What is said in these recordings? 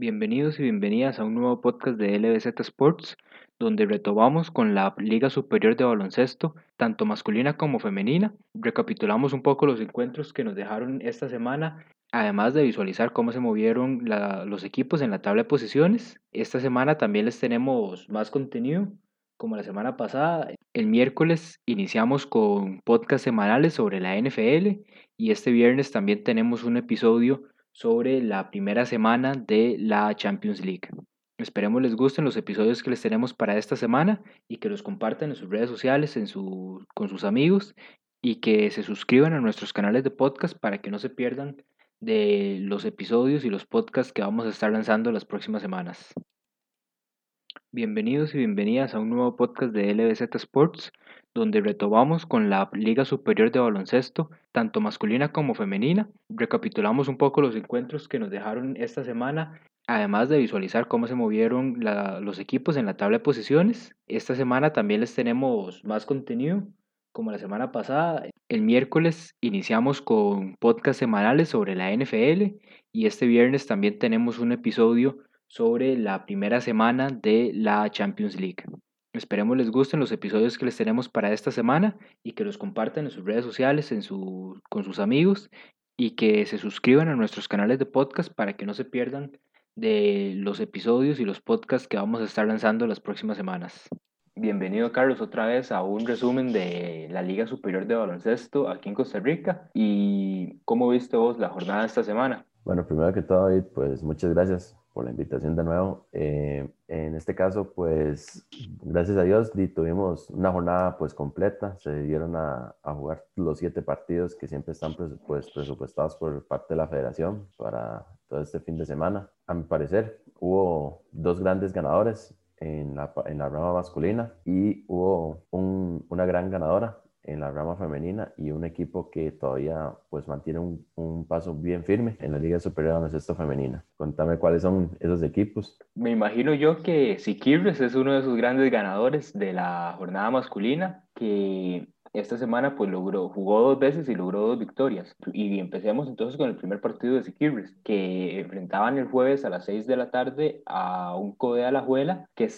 Bienvenidos y bienvenidas a un nuevo podcast de LBZ Sports, donde retomamos con la Liga Superior de Baloncesto, tanto masculina como femenina. Recapitulamos un poco los encuentros que nos dejaron esta semana, además de visualizar cómo se movieron los equipos en la tabla de posiciones. Esta semana también les tenemos más contenido, como la semana pasada. El miércoles iniciamos con podcast semanales sobre la NFL y este viernes también tenemos un episodio sobre la primera semana de la Champions League. Esperemos les gusten los episodios que les tenemos para esta semana y que los compartan en sus redes sociales en su, con sus amigos y que se suscriban a nuestros canales de podcast para que no se pierdan de los episodios y los podcasts que vamos a estar lanzando las próximas semanas. Bienvenidos y bienvenidas a un nuevo podcast de LBZ Sports, donde retomamos con la Liga Superior de Baloncesto, tanto masculina como femenina. Recapitulamos un poco los encuentros que nos dejaron esta semana, además de visualizar cómo se movieron los equipos en la tabla de posiciones. Esta semana también les tenemos más contenido, como la semana pasada. El miércoles iniciamos con podcast semanales sobre la NFL y este viernes también tenemos un episodio sobre la primera semana de la Champions League. Esperemos les gusten los episodios que les tenemos para esta semana y que los compartan en sus redes sociales en su, con sus amigos y que se suscriban a nuestros canales de podcast para que no se pierdan de los episodios y los podcasts que vamos a estar lanzando las próximas semanas. Bienvenido Carlos otra vez a un resumen de la Liga Superior de Baloncesto aquí en Costa Rica y cómo viste vos la jornada de esta semana. Bueno, primero que todo, David, pues muchas gracias por la invitación de nuevo. Eh, en este caso, pues gracias a Dios tuvimos una jornada pues completa, se dieron a, a, jugar los siete partidos que siempre están pues, presupuestados por parte de la federación para todo este fin de semana. A mi parecer, hubo dos grandes ganadores en la, en la rama masculina y hubo un, una gran ganadora en la rama femenina y un equipo que todavía pues mantiene un, un paso bien firme en la Liga Superior de Baloncesto Femenina. Contame cuáles son esos equipos. Me imagino yo que Siquirres es uno de esos grandes ganadores de la jornada masculina que esta semana pues logró, jugó dos veces y logró dos victorias. Y empecemos entonces con el primer partido de Siquirres, que enfrentaban el jueves a las 6 de la tarde a un Code Alajuela, que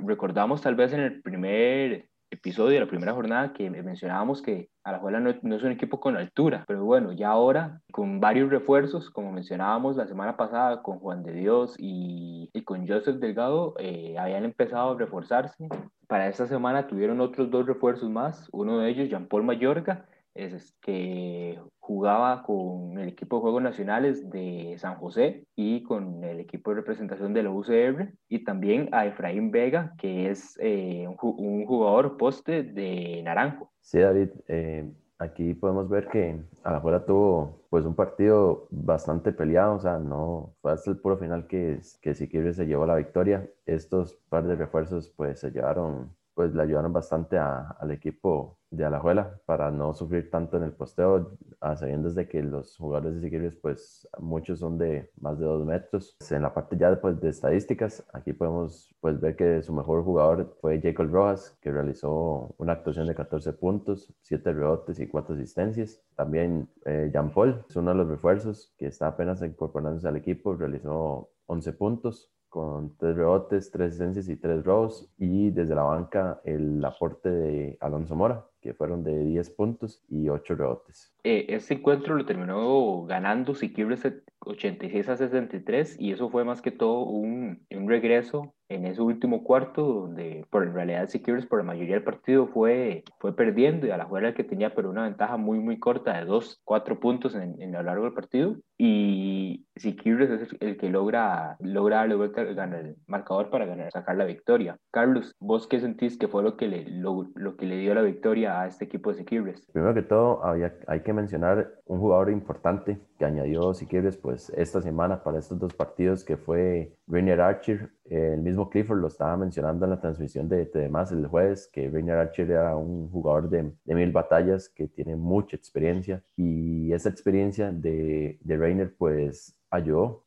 recordamos tal vez en el primer episodio de la primera jornada que mencionábamos que Alajuela no, no es un equipo con altura, pero bueno, ya ahora con varios refuerzos, como mencionábamos la semana pasada con Juan de Dios y, y con Joseph Delgado, eh, habían empezado a reforzarse. Para esta semana tuvieron otros dos refuerzos más, uno de ellos Jean Paul Mayorga, es que jugaba con el equipo de Juegos Nacionales de San José y con el equipo de representación de la UCR y también a Efraín Vega, que es eh, un, jugador poste de Naranjo. Sí, David, eh, aquí podemos ver que Alajuela tuvo pues un partido bastante peleado, o sea, no fue hasta el puro final que, que Siquirres se llevó la victoria. Estos par de refuerzos pues se llevaron pues le ayudaron bastante al equipo de Alajuela para no sufrir tanto en el posteo, a sabiendas de que los jugadores de Siquirres, pues muchos son de más de dos metros. En la parte ya pues, de estadísticas, aquí podemos pues, ver que su mejor jugador fue Jacob Rojas, que realizó una actuación de 14 puntos, 7 rebotes y 4 asistencias. También eh, Jean Paul es uno de los refuerzos que está apenas incorporándose al equipo, realizó 11 puntos, con tres rebotes, tres asistencias y tres robos. Y desde la banca el aporte de Alonso Mora, que fueron de 10 puntos y 8 rebotes. Eh, este encuentro lo terminó ganando Siquibres 86 a 63 y eso fue más que todo un, un regreso en ese último cuarto donde por en realidad Siquibres por la mayoría del partido fue, fue perdiendo y a la juega que tenía pero una ventaja muy muy corta de 2, 4 puntos en, en, a lo largo del partido y Siquibres es el que logra, logra darle vuelta el marcador para ganar, sacar la victoria. Carlos, ¿vos qué sentís que fue lo que le, lo, lo que le dio la victoria a este equipo de Siquibres? Primero que todo, había, hay que mencionar un jugador importante que añadió Siquibres pues esta semana para estos dos partidos que fue Rainier Archer. el mismo Clifford lo estaba mencionando en la transmisión de demás el jueves, que Rainier Archer era un jugador de, de, mil batallas que tiene mucha experiencia y esa experiencia de, de Rainier pues ayudó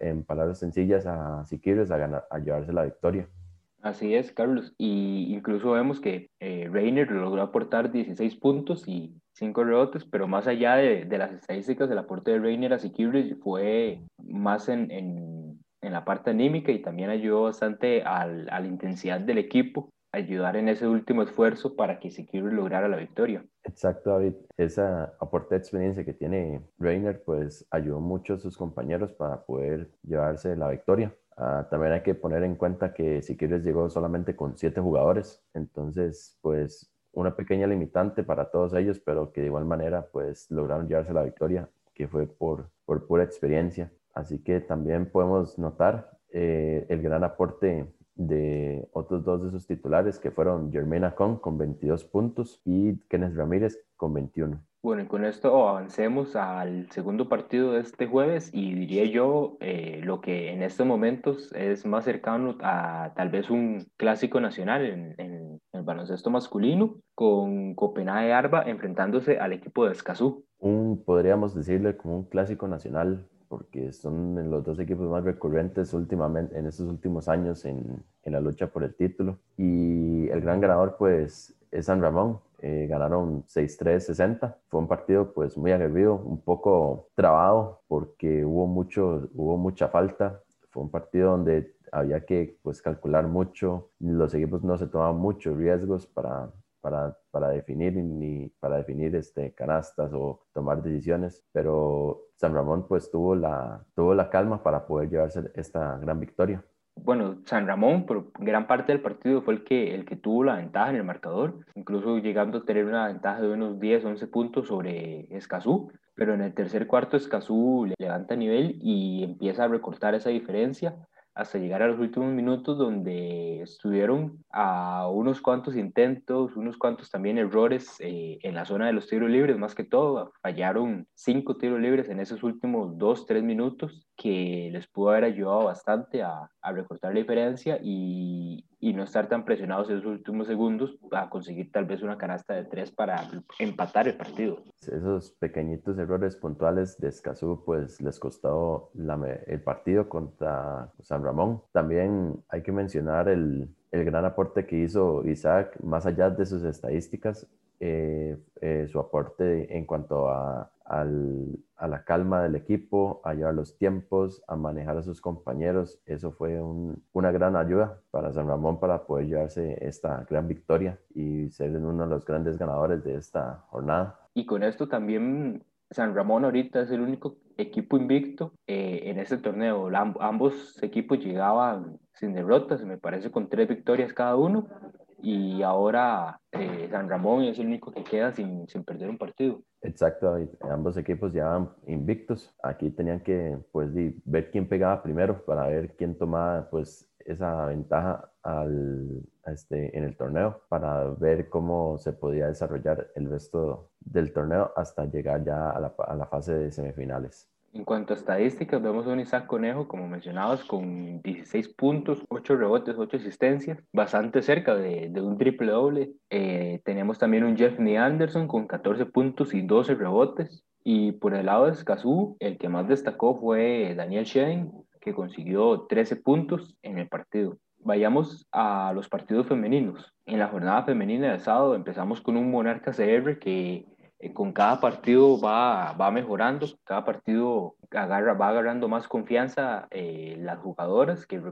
en palabras sencillas a Siquibres a, a llevarse la victoria. Así es, Carlos. Y incluso vemos que eh, Reiner logró aportar 16 puntos y 5 rebotes, pero más allá de, de las estadísticas, el aporte de Reiner a Siquibres fue más en, en, en la parte anímica y también ayudó bastante al, a la intensidad del equipo, ayudar en ese último esfuerzo para que Siquirres lograra la victoria. Exacto, David. Esa aporte de experiencia que tiene Reiner, pues ayudó mucho a sus compañeros para poder llevarse la victoria. Ah, también hay que poner en cuenta que Siquirres llegó solamente con siete jugadores, entonces pues una pequeña limitante para todos ellos, pero que de igual manera pues lograron llevarse la victoria, que fue por, por pura experiencia. Así que también podemos notar eh, el gran aporte de otros dos de sus titulares, que fueron Germaine Con con 22 puntos y Kenneth Ramírez con 21. Bueno, y con esto avancemos al segundo partido de este jueves y diría yo eh, lo que en estos momentos es más cercano a tal vez un clásico nacional en, el baloncesto masculino con Copenhague Arba enfrentándose al equipo de Escazú. Podríamos decirle como un clásico nacional porque son los dos equipos más recurrentes últimamente, en estos últimos años en, en la lucha por el título. Y el gran ganador, pues, es San Ramón. Eh, ganaron 6-3-60. Fue un partido, pues, muy aguerrido, un poco trabado, porque hubo, mucho, hubo mucha falta. Fue un partido donde había que, pues, calcular mucho. Los equipos no se tomaban muchos riesgos para, para, para, definir ni para definir este, canastas o tomar decisiones, pero San Ramón pues tuvo la, tuvo la calma para poder llevarse esta gran victoria. Bueno, San Ramón por gran parte del partido fue el que, el que tuvo la ventaja en el marcador, incluso llegando a tener una ventaja de unos 10, 11 puntos sobre Escazú, pero en el tercer cuarto Escazú levanta nivel y empieza a recortar esa diferencia hasta llegar a los últimos minutos donde estuvieron a unos cuantos intentos, unos cuantos también errores eh, en la zona de los tiros libres, más que todo, fallaron cinco tiros libres en esos últimos dos, tres minutos que les pudo haber ayudado bastante a, a recortar la diferencia y, y no estar tan presionados en últimos segundos a conseguir tal vez una canasta de tres para empatar el partido. Esos pequeñitos errores puntuales de Escazú pues les costó la, el partido contra San Ramón. También hay que mencionar el, el gran aporte que hizo Isaac, más allá de sus estadísticas, eh, eh, su aporte en cuanto a, a, la calma del equipo, a llevar los tiempos, a manejar a sus compañeros. Eso fue un, una gran ayuda para San Ramón para poder llevarse esta gran victoria y ser uno de los grandes ganadores de esta jornada. Y con esto también San Ramón ahorita es el único equipo invicto eh, en este torneo. ambos equipos llegaban sin derrotas, me parece con tres victorias cada uno y ahora eh, San Ramón es el único que queda sin, sin perder un partido. Exacto, ambos equipos ya invictos. Aquí tenían que pues, ver quién pegaba primero para ver quién tomaba pues, esa ventaja al, este, en el torneo, para ver cómo se podía desarrollar el resto del torneo hasta llegar ya a la, a la fase de semifinales. En cuanto a estadísticas, vemos a un Isaac Conejo, como mencionabas, con 16 puntos, 8 rebotes, 8 asistencias, bastante cerca de, un triple doble. Eh, tenemos también un Jeff Anderson con 14 puntos y 12 rebotes. Y por el lado de Escazú, el que más destacó fue Daniel Shane, que consiguió 13 puntos en el partido. Vayamos a los partidos femeninos. En la jornada femenina del sábado empezamos con un Monarca CR que con cada partido va, va mejorando, cada partido agarra, va agarrando más confianza eh, las jugadoras, que,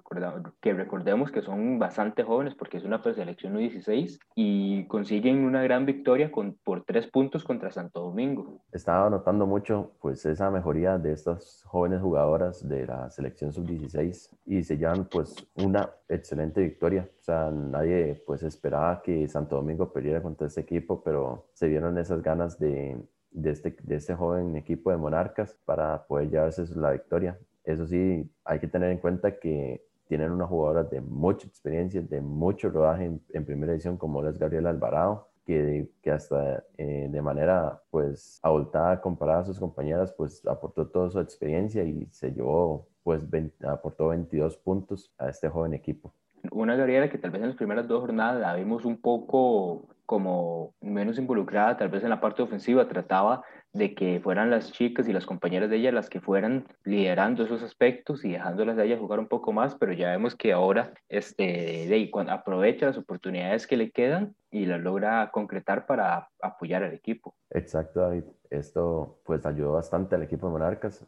que recordemos que son bastante jóvenes porque es una preselección 16 y consiguen una gran victoria con, por tres puntos contra Santo Domingo. Estaba notando mucho pues esa mejoría de estas jóvenes jugadoras de la selección sub-16 y se llevan pues una excelente victoria. O sea, nadie pues esperaba que Santo Domingo perdiera contra este equipo, pero se vieron esas ganas de de este, de este joven equipo de Monarcas para poder llevarse la victoria. Eso sí, hay que tener en cuenta que tienen una jugadora de mucha experiencia, de mucho rodaje en, primera edición, como es Gabriela Alvarado, que, que hasta eh, de manera pues abultada comparada a sus compañeras, pues aportó toda su experiencia y se llevó, pues aportó 22 puntos a este joven equipo. Una Gabriela que tal vez en las primeras dos jornadas la vimos un poco como menos involucrada tal vez en la parte ofensiva, trataba de que fueran las chicas y las compañeras de ella las que fueran liderando esos aspectos y dejándolas de ella jugar un poco más, pero ya vemos que ahora este, de, aprovecha las oportunidades que le quedan y las logra concretar para apoyar al equipo. Exacto, David. Esto pues ayudó bastante al equipo de Monarcas.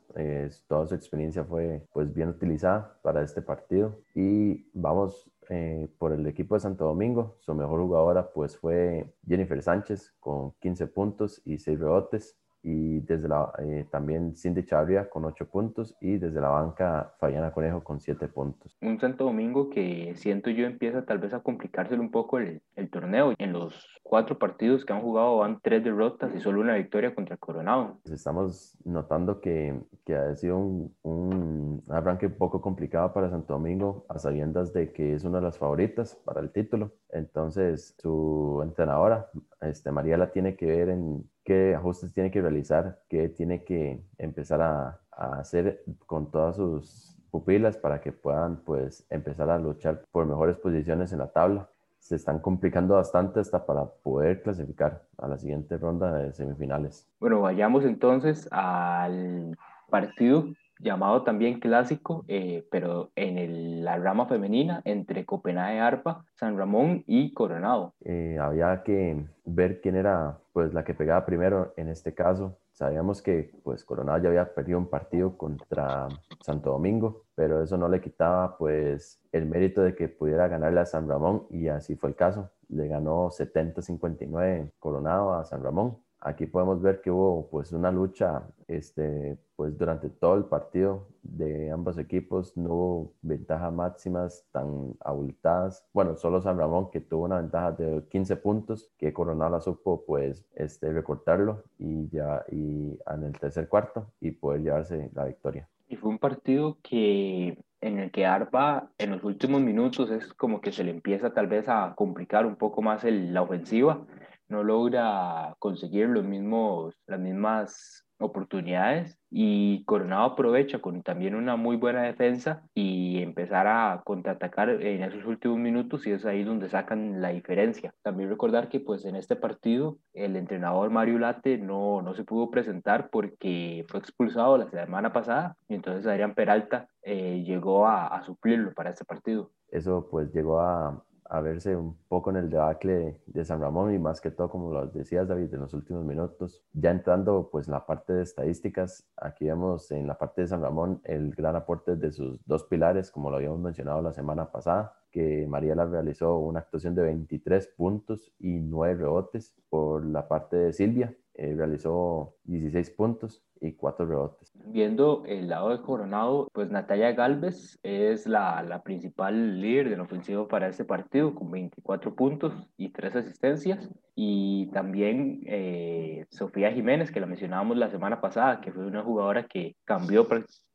toda su experiencia fue pues bien utilizada para este partido. Y vamos eh, por el equipo de Santo Domingo. Su mejor jugadora pues fue Jennifer Sánchez con 15 puntos y 6 rebotes y desde la, eh, también Cindy Chavria con 8 puntos y desde la banca Fabiana Conejo con 7 puntos. Un Santo Domingo que siento yo empieza tal vez a complicárselo un poco el, el torneo. En los cuatro partidos que han jugado van tres derrotas y solo una victoria contra Coronado. Pues estamos notando que, que ha sido un, un, arranque un poco complicado para Santo Domingo a sabiendas de que es una de las favoritas para el título. Entonces su entrenadora, este, Mariela, tiene que ver en qué ajustes tiene que realizar, qué tiene que empezar a, hacer con todas sus pupilas para que puedan pues empezar a luchar por mejores posiciones en la tabla. Se están complicando bastante hasta para poder clasificar a la siguiente ronda de semifinales. Bueno, vayamos entonces al partido llamado también clásico, eh, pero en la rama femenina entre Copenhague Arpa, San Ramón y Coronado. Eh, había que ver quién era pues la que pegaba primero en este caso. Sabíamos que pues Coronado ya había perdido un partido contra Santo Domingo, pero eso no le quitaba pues el mérito de que pudiera ganarle a San Ramón y así fue el caso. Le ganó 70-59 Coronado a San Ramón Aquí podemos ver que hubo pues una lucha este, pues durante todo el partido de ambos equipos, no hubo ventajas máximas tan abultadas. Bueno, solo San Ramón que tuvo una ventaja de 15 puntos, que Coronado la supo pues este, recortarlo y ya y en el tercer cuarto y poder llevarse la victoria. Y fue un partido que en el que Arpa en los últimos minutos es como que se le empieza tal vez a complicar un poco más el, la ofensiva no logra conseguir los mismos, las mismas oportunidades y Coronado aprovecha con también una muy buena defensa y empezar a contraatacar en esos últimos minutos y es ahí donde sacan la diferencia. También recordar que pues en este partido el entrenador Mario Late no, no se pudo presentar porque fue expulsado la semana pasada y entonces Adrián Peralta eh, llegó a, a suplirlo para este partido. Eso pues llegó a, a verse un poco en el debacle de San Ramón y más que todo, como lo decías David, en los últimos minutos. Ya entrando pues en la parte de estadísticas, aquí vemos en la parte de San Ramón el gran aporte de sus dos pilares, como lo habíamos mencionado la semana pasada, que Mariela realizó una actuación de 23 puntos y 9 rebotes. Por la parte de Silvia, eh, realizó 16 puntos y 4 rebotes. Viendo el lado de Coronado, pues Natalia Galvez es la, la principal líder del ofensivo para este partido con 24 puntos y 3 asistencias. Y también eh, Sofía Jiménez, que la mencionábamos la semana pasada, que fue una jugadora que cambió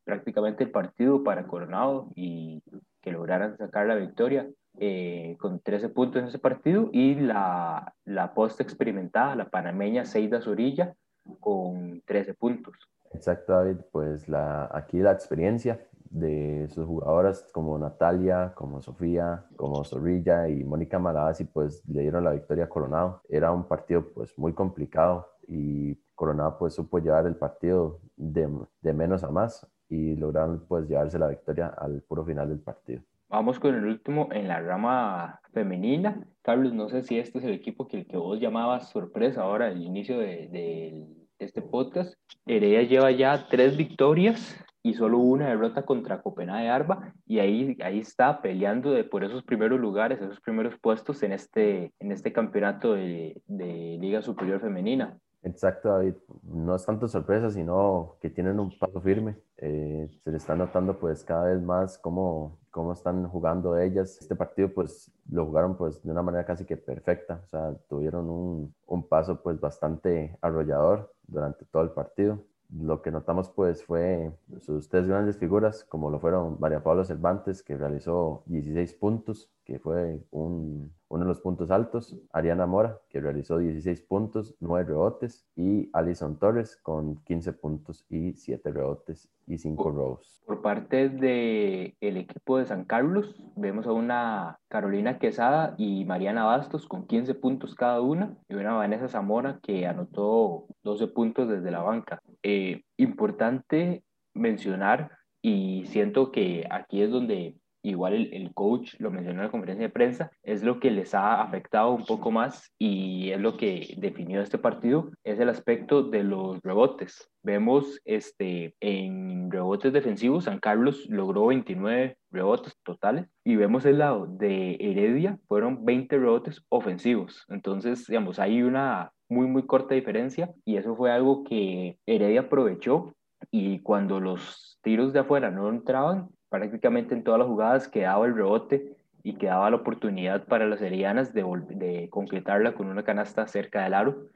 prácticamente el partido para Coronado y que lograran sacar la victoria eh, con 13 puntos en ese partido y la, la posta experimentada, la panameña Seida Zorilla, con 13 puntos. Exacto, David, pues la, aquí la experiencia de sus jugadoras como Natalia, como Sofía, como Zorrilla y Mónica Malazzi, pues le dieron la victoria a Coronado. Era un partido pues muy complicado y Coronado pues supo llevar el partido de, de menos a más y lograron pues llevarse la victoria al puro final del partido. Vamos con el último en la rama femenina. Carlos, no sé si este es el equipo que, que vos llamabas sorpresa ahora al inicio de, de, este podcast. Heredia lleva ya tres victorias y solo una derrota contra Copenhague Arba y ahí, ahí está peleando por esos primeros lugares, esos primeros puestos en este, en este campeonato de, de Liga Superior Femenina. Exacto, David. No es tanto sorpresa, sino que tienen un paso firme. Eh, se le está notando pues cada vez más cómo, cómo están jugando ellas. Este partido pues lo jugaron pues de una manera casi que perfecta. O sea, tuvieron un, un paso pues bastante arrollador durante todo el partido lo que notamos pues fue sus tres grandes figuras, como lo fueron María Paula Cervantes, que realizó 16 puntos, que fue un, uno de los puntos altos, Ariana Mora, que realizó 16 puntos, 9 rebotes, y Alison Torres con 15 puntos y 7 rebotes y 5 robos. Por parte del el equipo de San Carlos, vemos a una Carolina Quesada y Mariana Bastos con 15 puntos cada una, y una Vanessa Zamora que anotó 12 puntos desde la banca. Eh, importante mencionar, y siento que aquí es donde igual el, el, coach lo mencionó en la conferencia de prensa, es lo que les ha afectado un poco más y es lo que definió este partido, es el aspecto de los rebotes. Vemos este, en rebotes defensivos, San Carlos logró 29 rebotes totales y vemos el lado de Heredia, fueron 20 rebotes ofensivos. Entonces, digamos, hay una muy, muy corta diferencia y eso fue algo que Heredia aprovechó y cuando los tiros de afuera no entraban, prácticamente en todas las jugadas quedaba el rebote y quedaba la oportunidad para las heredianas de, de concretarla con una canasta cerca del aro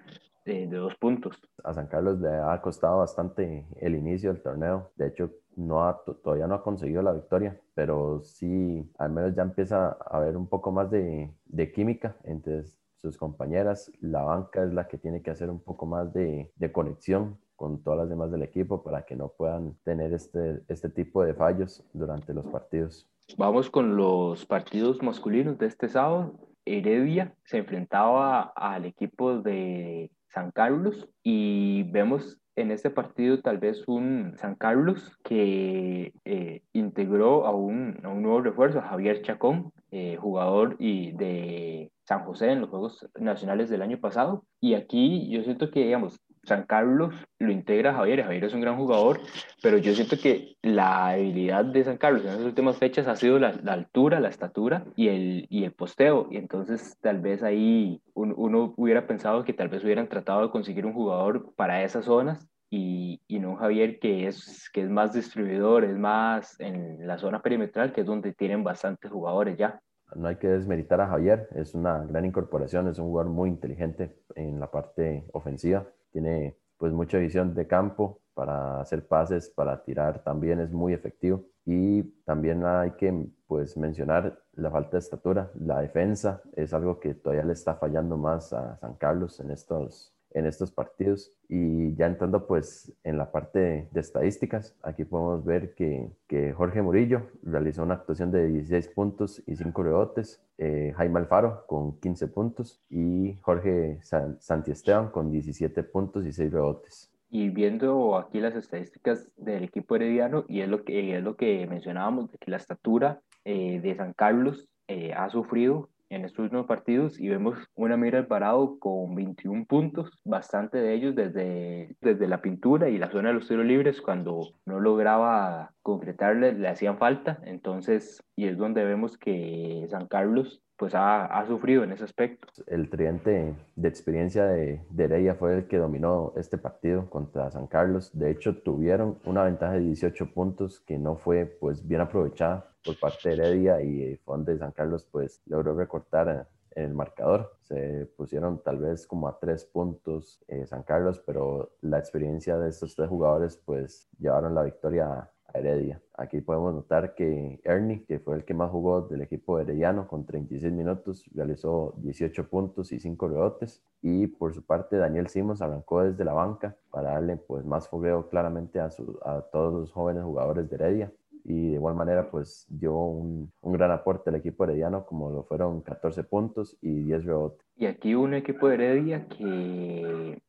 de, dos puntos. A San Carlos le ha costado bastante el inicio del torneo. De hecho, no ha, todavía no ha conseguido la victoria, pero sí, al menos ya empieza a haber un poco más de, de química entre sus compañeras. La banca es la que tiene que hacer un poco más de, de conexión con todas las demás del equipo para que no puedan tener este, este tipo de fallos durante los partidos. Vamos con los partidos masculinos de este sábado. Heredia se enfrentaba al equipo de San Carlos y vemos en este partido tal vez un San Carlos que eh, integró a un, a un, nuevo refuerzo, Javier Chacón, eh, jugador y de San José en los Juegos Nacionales del año pasado. Y aquí yo siento que, digamos, San Carlos lo integra Javier, Javier es un gran jugador, pero yo siento que la habilidad de San Carlos en las últimas fechas ha sido la, altura, la estatura y el, y el posteo, y entonces tal vez ahí uno hubiera pensado que tal vez hubieran tratado de conseguir un jugador para esas zonas y, y, no Javier que es, que es más distribuidor, es más en la zona perimetral, que es donde tienen bastantes jugadores ya. No hay que desmeritar a Javier, es una gran incorporación, es un jugador muy inteligente en la parte ofensiva tiene pues mucha visión de campo para hacer pases, para tirar también es muy efectivo. Y también hay que pues mencionar la falta de estatura, la defensa es algo que todavía le está fallando más a San Carlos en estos en estos partidos. Y ya entrando pues en la parte de, estadísticas, aquí podemos ver que, que, Jorge Murillo realizó una actuación de 16 puntos y 5 rebotes, eh, Jaime Alfaro con 15 puntos y Jorge San, Santiesteban con 17 puntos y 6 rebotes. Y viendo aquí las estadísticas del equipo herediano, y es lo que, es lo que mencionábamos, de que la estatura eh, de San Carlos eh, ha sufrido en estos últimos partidos y vemos una Mira Alvarado con 21 puntos, bastante de ellos desde, desde la pintura y la zona de los tiros libres cuando no lograba concretarle, le hacían falta, entonces, y es donde vemos que San Carlos pues ha, ha, sufrido en ese aspecto. El tridente de experiencia de, de Heredia fue el que dominó este partido contra San Carlos. De hecho, tuvieron una ventaja de 18 puntos que no fue pues bien aprovechada por parte de Heredia y Fonde San Carlos pues logró recortar en el marcador. Se pusieron tal vez como a tres puntos eh, San Carlos, pero la experiencia de estos tres jugadores pues llevaron la victoria Heredia. Aquí podemos notar que Ernie, que fue el que más jugó del equipo herediano con 36 minutos, realizó 18 puntos y 5 rebotes. Y por su parte, Daniel Simons arrancó desde la banca para darle pues, más fogueo claramente a, a todos los jóvenes jugadores de Heredia. Y de igual manera, pues dio un, un gran aporte al equipo herediano, como lo fueron 14 puntos y 10 rebotes. Y aquí un equipo de Heredia que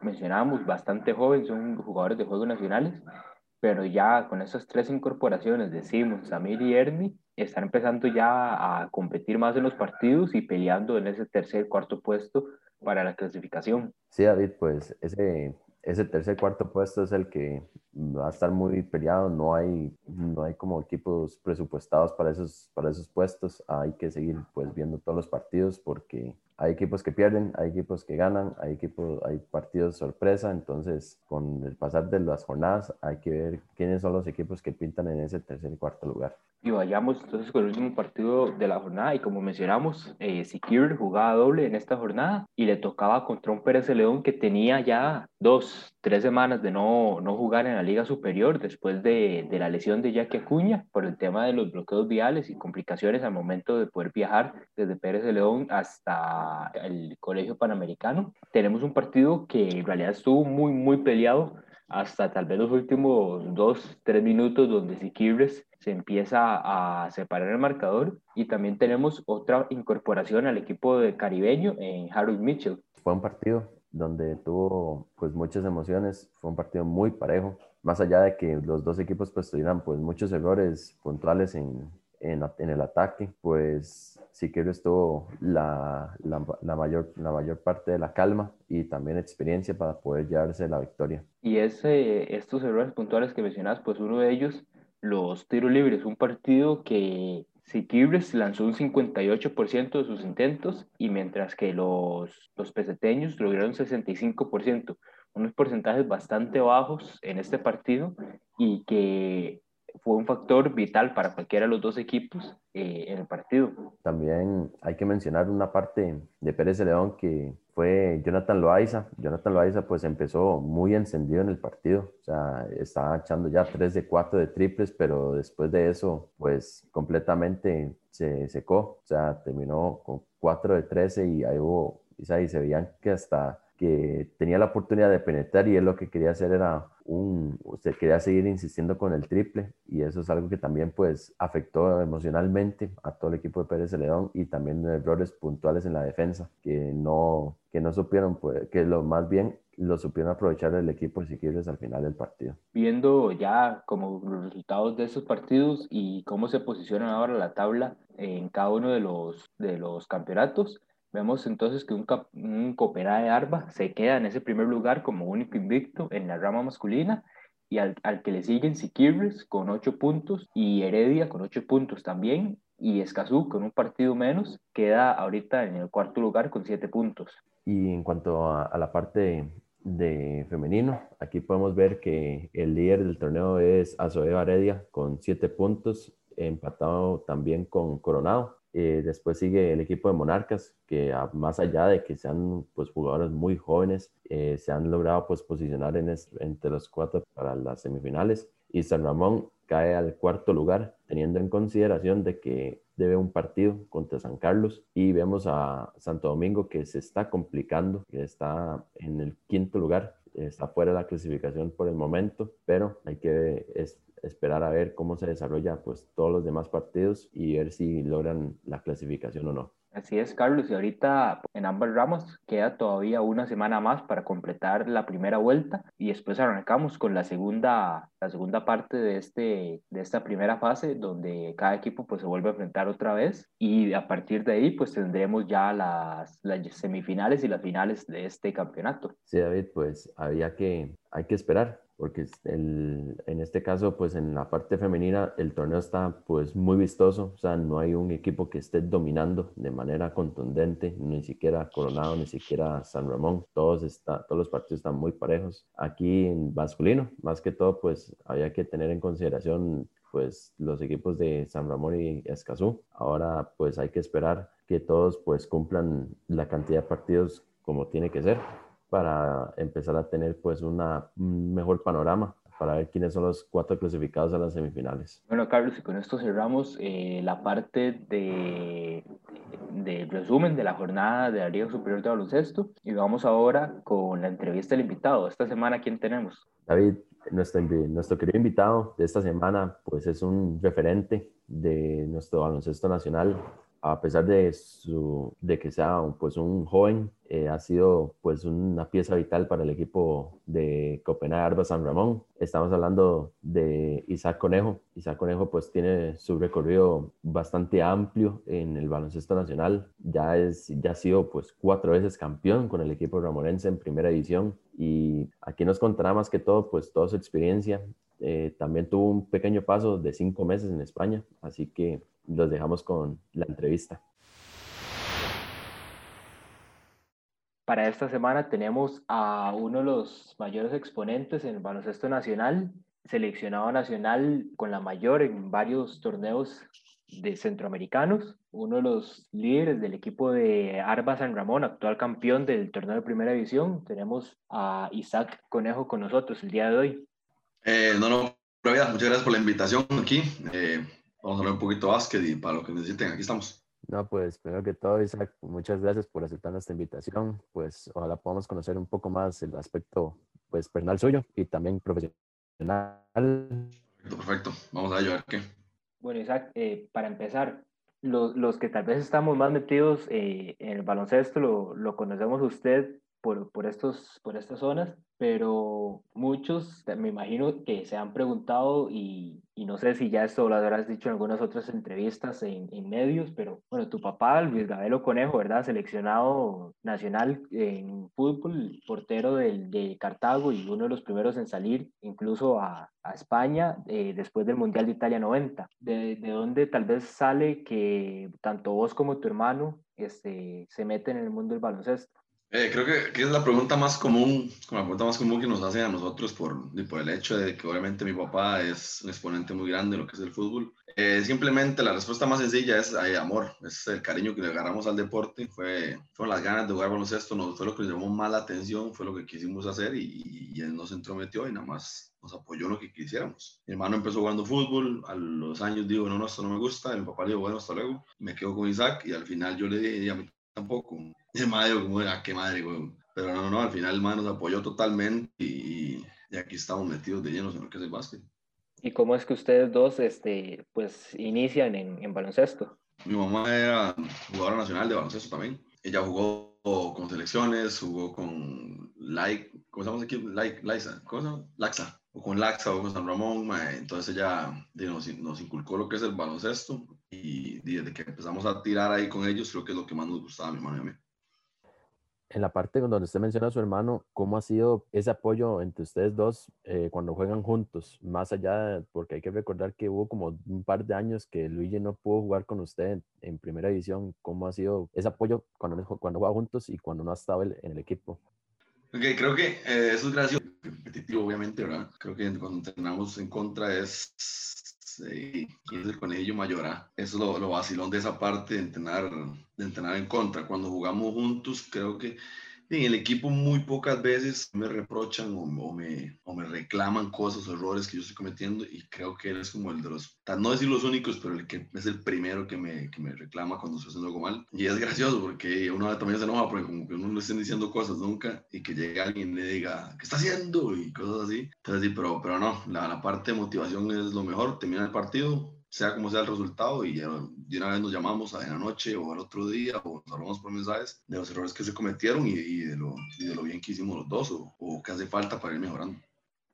mencionábamos bastante joven, son jugadores de Juegos Nacionales, pero ya con esas tres incorporaciones de Simon, Samir y Ernie, están empezando ya a competir más en los partidos y peleando en ese tercer, cuarto puesto para la clasificación. Sí, David, pues ese, ese tercer, cuarto puesto es el que va a estar muy peleado, no hay, no hay como equipos presupuestados para esos, para esos puestos, hay que seguir pues viendo todos los partidos porque hay equipos que pierden, hay equipos que ganan, hay equipos, hay partidos sorpresa, entonces con el pasar de las jornadas hay que ver quiénes son los equipos que pintan en ese tercer y cuarto lugar. Y vayamos entonces con el último partido de la jornada y como mencionamos, eh, Sikir jugaba doble en esta jornada y le tocaba contra un Pérez de León que tenía ya dos, tres semanas de no, no jugar en la Liga Superior después de, de la lesión de Jackie Acuña por el tema de los bloqueos viales y complicaciones al momento de poder viajar desde Pérez de León hasta el Colegio Panamericano. Tenemos un partido que en realidad estuvo muy, muy peleado hasta tal vez los últimos dos, tres minutos donde Siquibres se empieza a separar el marcador y también tenemos otra incorporación al equipo de caribeño en Harold Mitchell. Fue un partido donde tuvo pues muchas emociones, fue un partido muy parejo, más allá de que los dos equipos pues tuvieran pues muchos errores puntuales en, en, el ataque, pues Siqueiros tuvo la, la, la, mayor, la mayor parte de la calma y también experiencia para poder llevarse la victoria. Y ese, estos errores puntuales que mencionas, pues uno de ellos, los tiros libres, un partido que Siquibres lanzó un 58% de sus intentos y mientras que los, los peseteños lograron 65%, unos porcentajes bastante bajos en este partido y que fue un factor vital para cualquiera de los dos equipos eh, en el partido. También hay que mencionar una parte de Pérez León que fue Jonathan Loaiza. Jonathan Loaiza pues empezó muy encendido en el partido, o sea, estaba echando ya 3 de 4 de triples, pero después de eso pues completamente se secó, o sea, terminó con 4 de 13 y ahí hubo, y se veían que hasta que tenía la oportunidad de penetrar y él lo que quería hacer era un, usted quería seguir insistiendo con el triple y eso es algo que también pues afectó emocionalmente a todo el equipo de Pérez Celedón y también errores puntuales en la defensa que no, que no supieron, pues, que lo más bien lo supieron aprovechar el equipo Siquirres al final del partido. Viendo ya como los resultados de esos partidos y cómo se posicionan ahora la tabla en cada uno de los, de los campeonatos, Vemos entonces que un, un de Arba se queda en ese primer lugar como único invicto en la rama masculina y al, al que le siguen Siquirres con 8 puntos y Heredia con 8 puntos también y Escazú con un partido menos queda ahorita en el cuarto lugar con 7 puntos. Y en cuanto a, la parte de femenino, aquí podemos ver que el líder del torneo es Azoeva Heredia con 7 puntos, empatado también con Coronado eh, después sigue el equipo de Monarcas, que más allá de que sean pues, jugadores muy jóvenes, eh, se han logrado pues, posicionar en entre los cuatro para las semifinales. Y San Ramón cae al cuarto lugar, teniendo en consideración de que debe un partido contra San Carlos. Y vemos a Santo Domingo que se está complicando, que está en el quinto lugar, está fuera de la clasificación por el momento, pero hay que esperar a ver cómo se desarrolla pues todos los demás partidos y ver si logran la clasificación o no. Así es, Carlos, y ahorita en ambas ramos queda todavía una semana más para completar la primera vuelta y después arrancamos con la segunda, la segunda parte de, este, de esta primera fase donde cada equipo pues se vuelve a enfrentar otra vez y a partir de ahí pues tendremos ya las, las semifinales y las finales de este campeonato. Sí, David, pues había que, hay que esperar porque el, en este caso, pues en la parte femenina el torneo está pues muy vistoso, o sea, no hay un equipo que esté dominando de manera contundente, ni siquiera Coronado, ni siquiera San Ramón, todos, está, todos los partidos están muy parejos. Aquí en masculino, más que todo, pues había que tener en consideración pues los equipos de San Ramón y Escazú. Ahora pues hay que esperar que todos pues cumplan la cantidad de partidos como tiene que ser para empezar a tener pues una, un mejor panorama para ver quiénes son los cuatro clasificados a las semifinales. Bueno, Carlos, y con esto cerramos eh, la parte de, de, resumen de la jornada de la Liga Superior de Baloncesto y vamos ahora con la entrevista del invitado. Esta semana, ¿quién tenemos? David, nuestro, nuestro querido invitado de esta semana, pues es un referente de nuestro baloncesto nacional, a pesar de, su, de que sea pues, un joven, eh, ha sido pues, una pieza vital para el equipo de Copenhague Arba San Ramón. Estamos hablando de Isaac Conejo. Isaac Conejo pues, tiene su recorrido bastante amplio en el baloncesto nacional. Ya, es, ya ha sido pues, cuatro veces campeón con el equipo ramonense en primera división. Y aquí nos contará más que todo pues, toda su experiencia. Eh, también tuvo un pequeño paso de cinco meses en España, así que los dejamos con la entrevista. Para esta semana tenemos a uno de los mayores exponentes en el baloncesto nacional, seleccionado nacional con la mayor en varios torneos de centroamericanos, uno de los líderes del equipo de Arba San Ramón, actual campeón del torneo de primera división. Tenemos a Isaac Conejo con nosotros el día de hoy. Eh, no, no, muchas gracias por la invitación aquí. Eh, vamos a hablar un poquito de básquet y para lo que necesiten, aquí estamos. No, pues primero que todo, Isaac, muchas gracias por aceptar nuestra invitación. Pues ojalá podamos conocer un poco más el aspecto pues personal suyo y también profesional. Perfecto, perfecto. Vamos a ver qué. Bueno, Isaac, eh, para empezar, los, los, que tal vez estamos más metidos eh, en el baloncesto, lo, lo conocemos usted por, por, estos, por estas zonas, pero muchos me imagino que se han preguntado y, y no sé si ya esto lo habrás dicho en algunas otras entrevistas en, en, medios, pero bueno, tu papá, Luis Gabelo Conejo, ¿verdad? Seleccionado nacional en fútbol, portero del, de Cartago y uno de los primeros en salir incluso a, a España eh, después del Mundial de Italia 90. ¿De, ¿De dónde tal vez sale que tanto vos como tu hermano este, se meten en el mundo del baloncesto? Eh, creo que, que, es la pregunta más común, la pregunta más común que nos hacen a nosotros por, por el hecho de que obviamente mi papá es un exponente muy grande de lo que es el fútbol. Eh, simplemente la respuesta más sencilla es hay amor, es el cariño que le agarramos al deporte, fue, fueron las ganas de jugar baloncesto, nos, fue lo que nos llamó más la atención, fue lo que quisimos hacer y, y él nos entrometió y nada más nos apoyó en lo que quisiéramos. Mi hermano empezó jugando fútbol, a los años digo, no, no, esto no me gusta, mi papá le dijo, bueno, hasta luego, me quedo con Isaac y al final yo le dije, a mí tampoco. De madre, como, ah, qué madre, güey. Pero no, no, al final el man nos apoyó totalmente y, y, aquí estamos metidos de llenos en lo que es el básquet. ¿Y cómo es que ustedes dos, este, pues, inician en, en baloncesto? Mi mamá era jugadora nacional de baloncesto también. Ella jugó con selecciones, jugó con like, ¿cómo estamos aquí? Like, Liza, ¿cómo se llama? Laxa, o con Laxa o con San Ramón, entonces ella nos, nos, inculcó lo que es el baloncesto y desde que empezamos a tirar ahí con ellos, creo que es lo que más nos gustaba mi hermano y a mí. En la parte donde usted menciona a su hermano, ¿cómo ha sido ese apoyo entre ustedes dos eh, cuando juegan juntos? Más allá, porque hay que recordar que hubo como un par de años que Luigi no pudo jugar con usted en, primera división. ¿Cómo ha sido ese apoyo cuando, cuando juega juntos y cuando no ha estado en el equipo? Okay, creo que eh, eso es gracioso, repetitivo obviamente, ¿verdad? Creo que cuando entrenamos en contra es sí, quién es el conejillo mayor, ¿ah? Eso es lo, lo vacilón de esa parte de entrenar, de entrenar en contra. Cuando jugamos juntos, creo que en el equipo muy pocas veces me reprochan o, o, me, o me reclaman cosas errores que yo estoy cometiendo y creo que él es como el de los, no decir los únicos, pero el que es el primero que me, que me reclama cuando estoy haciendo algo mal. Y es gracioso porque uno también se enoja porque como que uno no le estén diciendo cosas nunca y que llegue alguien y le diga, ¿qué está haciendo? Y cosas así. Entonces sí, pero, pero no, la, la parte de motivación es lo mejor, termina el partido, sea como sea el resultado, y de una vez nos llamamos a la noche o al otro día, o nos hablamos por mensajes de los errores que se cometieron y, y, de, lo, y de, lo, bien que hicimos los dos, o, o qué hace falta para ir mejorando.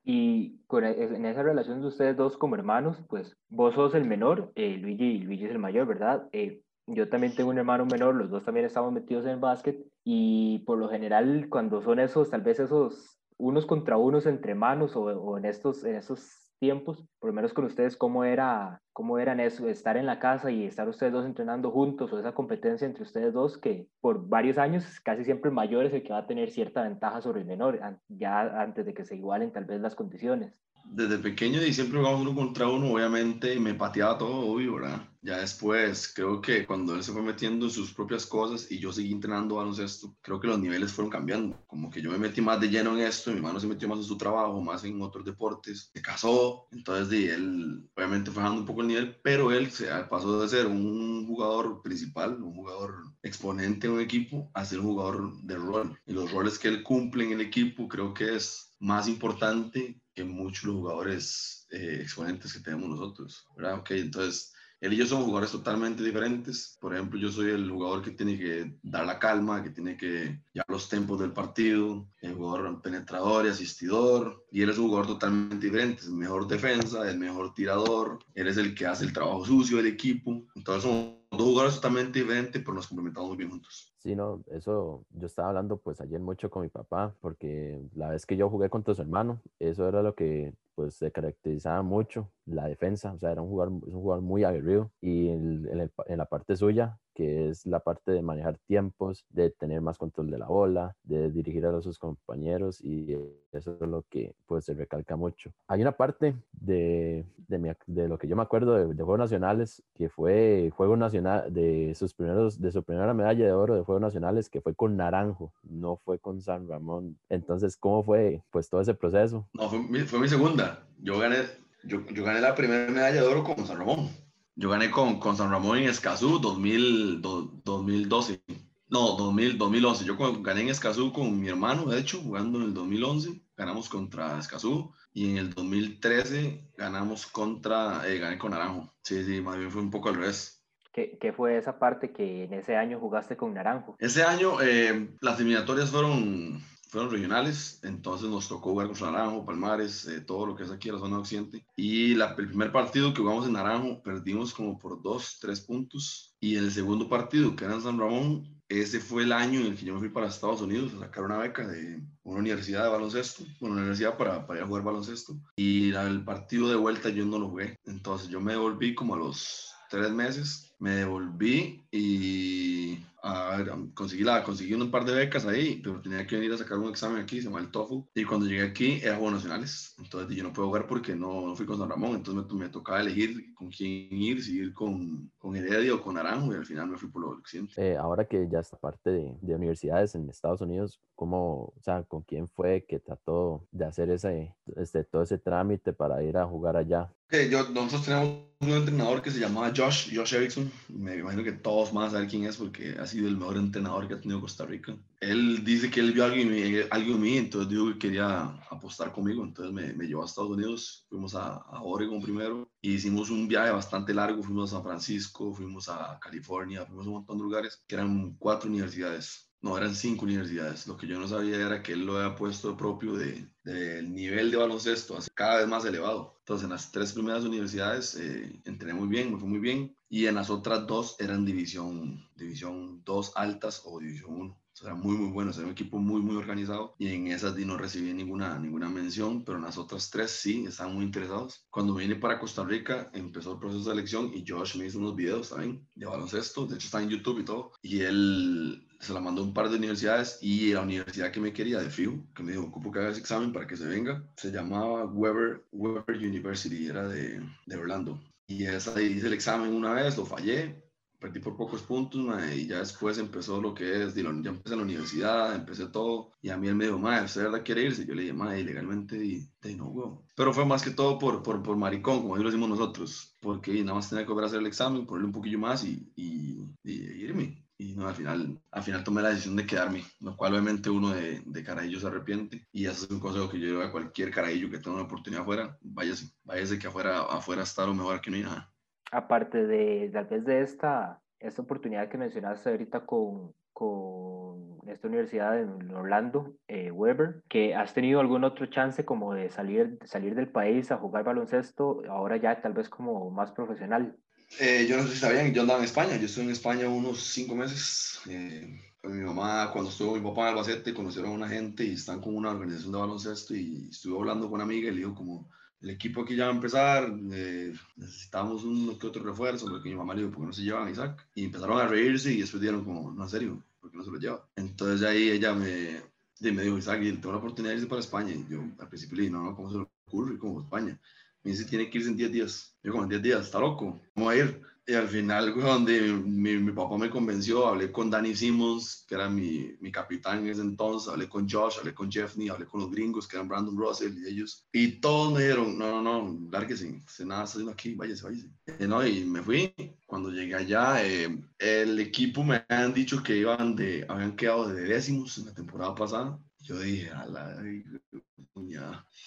Y con, e, en esa relación de ustedes dos como hermanos, pues vos sos el menor, eh, Luigi, Luigi es el mayor, ¿verdad? Eh, yo también tengo un hermano menor, los dos también estamos metidos en el básquet y por lo general cuando son esos, tal vez esos unos contra unos entre manos o, o en, estos, en estos tiempos, por lo menos con ustedes, cómo era, cómo eran eso, estar en la casa y estar ustedes dos entrenando juntos o esa competencia entre ustedes dos que por varios años casi siempre el mayor es el que va a tener cierta ventaja sobre el menor, ya antes de que se igualen tal vez las condiciones. Desde pequeño y siempre jugamos uno contra uno, obviamente me pateaba todo, obvio, ¿verdad? Ya después, creo que cuando él se fue metiendo en sus propias cosas y yo seguí entrenando baloncesto, creo que los niveles fueron cambiando. Como que yo me metí más de lleno en esto, mi hermano se metió más en su trabajo, más en otros deportes, se casó, entonces él obviamente fue bajando un poco el nivel, pero él se pasó de ser un jugador principal, un jugador exponente en un equipo, a ser un jugador de rol. Y los roles que él cumple en el equipo creo que es más importante que muchos jugadores eh, exponentes que tenemos nosotros, ¿verdad? Ok, entonces él y yo somos jugadores totalmente diferentes. Por ejemplo, yo soy el jugador que tiene que dar la calma, que tiene que llevar los tempos del partido, el jugador penetrador y asistidor. Y él es un jugador totalmente diferente, es el mejor defensa, el mejor tirador, él es el que hace el trabajo sucio del equipo. Entonces somos dos jugadores totalmente diferentes, pero nos complementamos muy bien juntos. Sí, no, eso yo estaba hablando pues ayer mucho con mi papá, porque la vez que yo jugué contra su hermano, eso era lo que pues se caracterizaba mucho, la defensa, o sea, era un jugador, un jugador muy aguerrido y en la parte suya que es la parte de manejar tiempos, de tener más control de la bola, de dirigir a sus compañeros y eso es lo que pues se recalca mucho. Hay una parte de, de, mi, de lo que yo me acuerdo de, Juegos Nacionales que fue Juego Nacional de sus primeros de su primera medalla de oro de Juegos Nacionales que fue con Naranjo, no fue con San Ramón. Entonces, ¿cómo fue pues todo ese proceso? No, fue mi, fue mi segunda. Yo gané yo gané la primera medalla de oro con San Ramón. Yo gané con, con San Ramón en Escazú 2000, do, 2012. No, 2000, 2011. Yo gané en Escazú con mi hermano, de hecho, jugando en el 2011. Ganamos contra Escazú. Y en el 2013 ganamos contra, eh, gané con Naranjo. Sí, sí, más bien fue un poco al revés. ¿Qué, ¿Qué, fue esa parte que en ese año jugaste con Naranjo? Ese año eh, las eliminatorias fueron, fueron regionales, entonces nos tocó jugar con Naranjo, Palmares, eh, todo lo que es aquí en la zona occidente. Y la, el primer partido que jugamos en Naranjo perdimos como por dos, tres puntos. Y el segundo partido, que era en San Ramón, ese fue el año en el que yo me fui para Estados Unidos a sacar una beca de una universidad de baloncesto, una universidad para, para ir a jugar baloncesto. Y el partido de vuelta yo no lo jugué. Entonces yo me devolví como a los tres meses, me devolví y a ver, conseguí, la, conseguí un par de becas ahí, pero tenía que venir a sacar un examen aquí, se llama el TOEFL. Y cuando llegué aquí era Juegos Nacionales. Entonces yo no puedo jugar porque no, no fui con San Ramón. Entonces me, me, tocaba elegir con quién ir, si ir con, con Heredia o con Naranjo. Y al final me fui por lo occidente. Eh, ahora que ya está parte de, de, universidades en Estados Unidos, ¿cómo, o sea, con quién fue que trató de hacer ese, este, todo ese trámite para ir a jugar allá? Okay, yo, nosotros tenemos un entrenador que se llamaba Josh, Josh Erickson. Me imagino que todos van a saber quién es porque ha sido el mejor entrenador que ha tenido Costa Rica. Él dice que él vio algo en mí, algo en mí entonces dijo que quería apostar conmigo. Entonces me, me llevó a Estados Unidos, fuimos a, a, Oregon primero y hicimos un viaje bastante largo. Fuimos a San Francisco, fuimos a California, fuimos a un montón de lugares que eran cuatro universidades. No, eran cinco universidades. Lo que yo no sabía era que él lo había puesto propio del de, nivel de baloncesto, cada vez más elevado. Entonces, en las tres primeras universidades eh, entrené muy bien, me fue muy bien. Y en las otras dos eran división, división 2 altas o división 1. O sea, muy, muy buenos, era un equipo muy, muy organizado. Y en esas no recibí ninguna, ninguna mención, pero en las otras tres sí, estaban muy interesados. Cuando vine para Costa Rica, empezó el proceso de selección y Josh me hizo unos videos también de baloncesto. De hecho, está en YouTube y todo. Y él se la mandó un par de universidades y la universidad que me quería de FIU, que me dijo, ocupo que haga ese examen para que se venga, se llamaba Weber, Weber University, era de, de Orlando. Y esa hice el examen una vez, lo fallé, perdí por pocos puntos, y ya después empezó lo que es, ya empecé la universidad, empecé todo, y a mí él me dijo, madre, ¿usted verdad quiere irse? Yo le dije, madre, ilegalmente, y, y no, güey. Pero fue más que todo por, por, por maricón, como lo decimos nosotros, porque nada más tenía que volver a hacer el examen, ponerle un poquillo más y, y, y irme y no, al final, al final tomé la decisión de quedarme, lo cual obviamente uno de, de carajillo se arrepiente y ese es un consejo que yo doy a cualquier carajillo que tenga una oportunidad afuera, váyase, váyase que afuera, afuera está lo mejor que no hay nada. Aparte de tal vez de esta, esta oportunidad que mencionaste ahorita con, con esta universidad en Orlando, eh, Weber, que has tenido algún otro chance como de salir, salir del país a jugar baloncesto, ahora ya tal vez como más profesional. Eh, yo no sé si sabían, yo andaba en España, yo estuve en España unos cinco meses. Eh, con mi mamá, cuando estuvo mi papá en Albacete, conocieron a una gente y están con una organización de baloncesto y estuve hablando con una amiga y le dijo como, el equipo aquí ya va a empezar, eh, necesitamos un que otro refuerzo, porque mi mamá le dijo, ¿por qué no se llevan a Isaac? Y empezaron a reírse y después dijeron como, no, en serio, ¿por qué no se lo lleva? Entonces ahí ella me, me dijo, Isaac, tengo la oportunidad de irse para España. Y yo al principio le dije, no, no, ¿cómo se le ocurre? Como España. Me dice, tiene que irse en 10 días. Yo como en 10 días, está loco, ¿cómo va a ir? Y al final, donde mi, mi, papá me convenció, hablé con Danny Simmons, que era mi, mi, capitán en ese entonces, hablé con Josh, hablé con Jeffney, hablé con los gringos, que eran Brandon Russell y ellos. Y todos me dijeron, no, no, no, lárguese, se nada está haciendo aquí, váyase, váyase. Y, no, y me fui. Cuando llegué allá, eh, el equipo me han dicho que iban de, habían quedado de décimos en la temporada pasada. Yo dije, a la...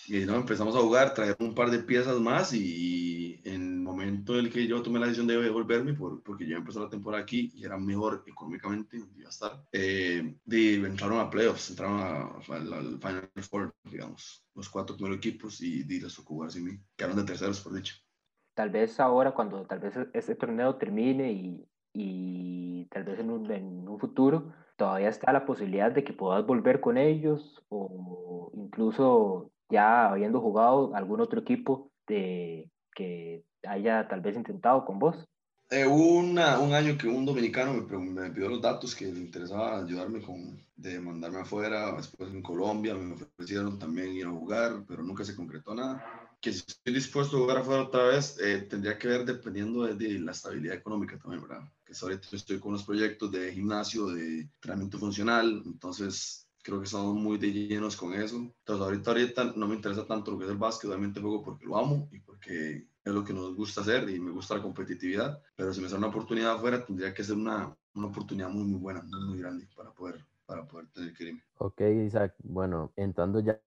Y no, empezamos a jugar, traer un par de piezas más y en el momento en el que yo tomé la decisión de devolverme, por, porque yo empecé la temporada aquí y era mejor económicamente, iba a estar, eh, de, entraron a playoffs, entraron al Final Four, digamos, los cuatro primeros equipos y di les tocó jugar sin mí, quedaron de terceros, por dicho. Tal vez ahora, cuando tal vez este torneo termine y, y tal vez en un, en un futuro, todavía está la posibilidad de que puedas volver con ellos o incluso ya habiendo jugado algún otro equipo de, que haya tal vez intentado con vos? Eh, un año que un dominicano me, me, pidió los datos que le interesaba ayudarme con, de mandarme afuera, después en Colombia me ofrecieron también ir a jugar, pero nunca se concretó nada. Que si estoy dispuesto a jugar afuera otra vez, eh, tendría que ver dependiendo de, de, la estabilidad económica también, ¿verdad? Ahorita estoy con unos proyectos de gimnasio, de entrenamiento funcional, entonces creo que estamos muy de llenos con eso. Entonces ahorita, ahorita no me interesa tanto lo que es el básquet, obviamente juego porque lo amo y porque es lo que nos gusta hacer y me gusta la competitividad, pero si me sale una oportunidad afuera, tendría que ser una, una oportunidad muy, muy buena, muy, grande para poder, para poder tener irme. Ok, Isaac, bueno, entrando ya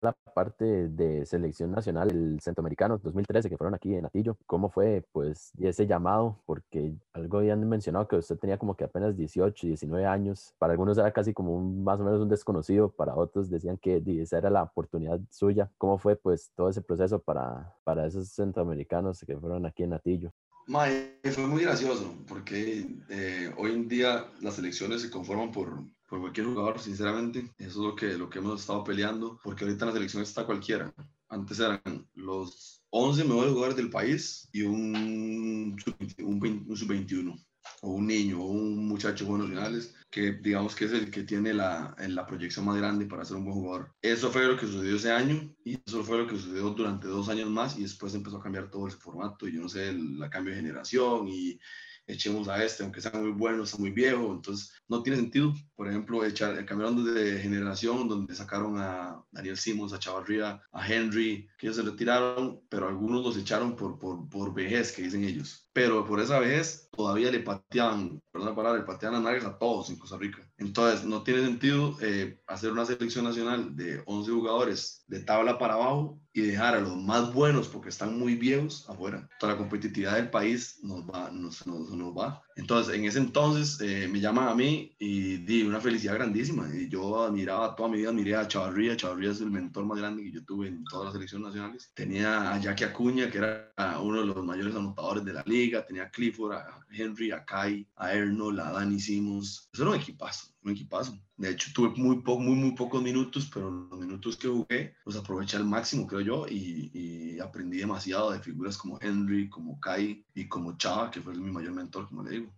la parte de selección nacional, el centroamericano 2013 que fueron aquí en Atillo. ¿Cómo fue pues ese llamado? Porque algo habían mencionado que usted tenía como que apenas 18, 19 años. Para algunos era casi como más o menos un desconocido, para otros decían que esa era la oportunidad suya. ¿Cómo fue pues todo ese proceso para, para esos centroamericanos que fueron aquí en Atillo? fue muy gracioso porque eh, hoy en día las elecciones se conforman por, por cualquier jugador, sinceramente. Eso es lo que, lo que hemos estado peleando, porque ahorita en la selección está cualquiera. Antes eran los 11 mejores jugadores del país y un sub-21 o un niño o un muchacho buenos finales que digamos que es el que tiene la, la proyección más grande para ser un buen jugador. Eso fue lo que sucedió ese año y eso fue lo que sucedió durante dos años más y después empezó a cambiar todo ese formato y yo no sé, el, la cambio de generación y echemos a este, aunque sea muy bueno, está muy viejo, entonces no tiene sentido, por ejemplo, echar, cambiaron de generación donde sacaron a Daniel Simons, a Chavarría, a Henry, que ellos se retiraron, pero algunos los echaron por, por, por vejez, que dicen ellos, pero por esa vejez todavía le pateaban, perdón la palabra, le pateaban las nalgas a todos en Costa Rica. Entonces, no tiene sentido eh, hacer una selección nacional de 11 jugadores de tabla para abajo y dejar a los más buenos, porque están muy viejos, afuera. Toda la competitividad del país nos va, nos, nos, nos va. Entonces, en ese entonces eh, me llaman a mí y di una felicidad grandísima. Y yo admiraba toda mi vida, miré a Chavarría. Chavarría es el mentor más grande que yo tuve en todas las selecciones nacionales. Tenía a Jackie Acuña, que era uno de los mayores anotadores de la liga. Tenía a Clifford, a Henry, a Kai, a Erno, a Dani Simons. Eso era un equipazo, un equipazo. De hecho, tuve muy, muy, muy pocos minutos, pero los minutos que jugué los aproveché al máximo, creo yo, y, y aprendí demasiado de figuras como Henry, como Kai y como Chava, que fue mi mayor mentor, como le digo.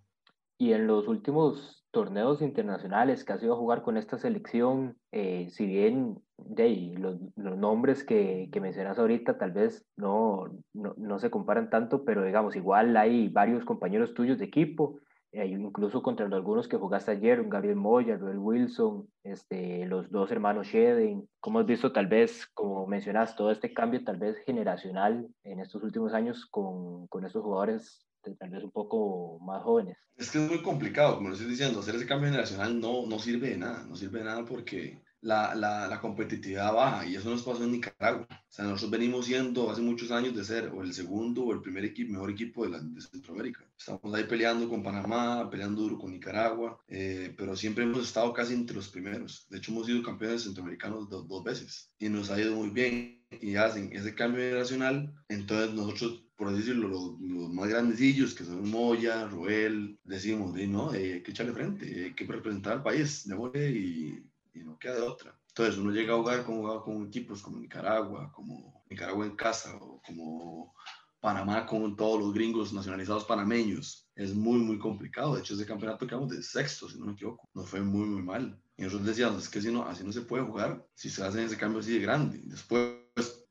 Y en los últimos torneos internacionales que has ido a jugar con esta selección, eh, si bien de los, los, nombres que, que, mencionas ahorita tal vez no, no, no, se comparan tanto, pero digamos, igual hay varios compañeros tuyos de equipo, eh, incluso contra algunos que jugaste ayer, Gabriel Moya, Roel Wilson, este, los dos hermanos Shedden. ¿Cómo has visto tal vez, como mencionas, todo este cambio tal vez generacional en estos últimos años con, con estos jugadores tal vez un poco más jóvenes. Es que es muy complicado, como lo estoy diciendo, hacer ese cambio generacional no, no sirve de nada, no sirve de nada porque la, la, competitividad baja y eso nos pasó en Nicaragua. O sea, nosotros venimos siendo hace muchos años de ser o el segundo o el primer equipo, mejor equipo de, Centroamérica. Estamos ahí peleando con Panamá, peleando duro con Nicaragua, eh, pero siempre hemos estado casi entre los primeros. De hecho, hemos sido campeones centroamericanos dos, dos veces y nos ha ido muy bien y hacen ese cambio generacional. Entonces nosotros por decirlo, los, los, más grandecillos, que son Moya, Roel, decimos, no, eh, hay que echarle frente, hay que representar al país, de y, y no queda de otra. Entonces uno llega a jugar con, con equipos como Nicaragua, como Nicaragua en casa, o como Panamá con todos los gringos nacionalizados panameños. Es muy, muy complicado. De hecho, ese campeonato quedamos de sexto, si no me equivoco. Nos fue muy, muy mal. Y nosotros decíamos, es que si no, así no se puede jugar si se hace ese cambio así de grande. Después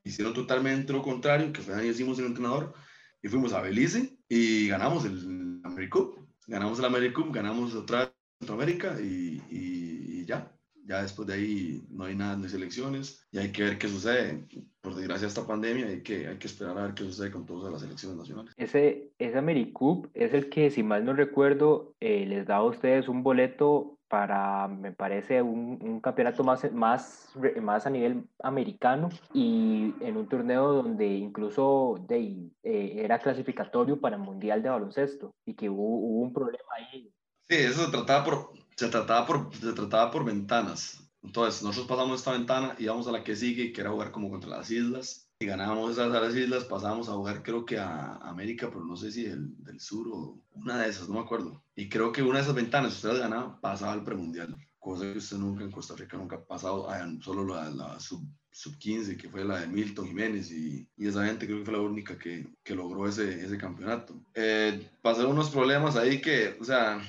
hicieron totalmente lo contrario, que fue ahí hicimos el entrenador, y fuimos a Belice y ganamos el AmeriCup. Ganamos el AmeriCup, ganamos otra Centroamérica y, y, y, ya. Ya después de ahí no hay nada, de selecciones y hay que ver qué sucede. Por desgracia, esta pandemia hay que, hay que esperar a ver qué sucede con todas las selecciones nacionales. Ese, ese AmeriCup es el que, si mal no recuerdo, eh, les da a ustedes un boleto para, me parece, un, un, campeonato más, más, más a nivel americano y en un torneo donde incluso de, eh, era clasificatorio para el Mundial de Baloncesto y que hubo, hubo, un problema ahí. Sí, eso se trataba por, se trataba por, se trataba por ventanas. Entonces, nosotros pasamos esta ventana y íbamos a la que sigue, que era jugar como contra las islas. Y ganábamos esas a las islas, pasábamos a jugar creo que a América, pero no sé si el, del sur o una de esas, no me acuerdo. Y creo que una de esas ventanas, si ustedes ganaban, pasaba al premundial. Cosa que usted nunca en Costa Rica nunca ha pasado, solo la, la sub, sub 15, que fue la de Milton Jiménez, y, y, esa gente creo que fue la única que, que logró ese, ese campeonato. Eh, pasaron unos problemas ahí que, o sea,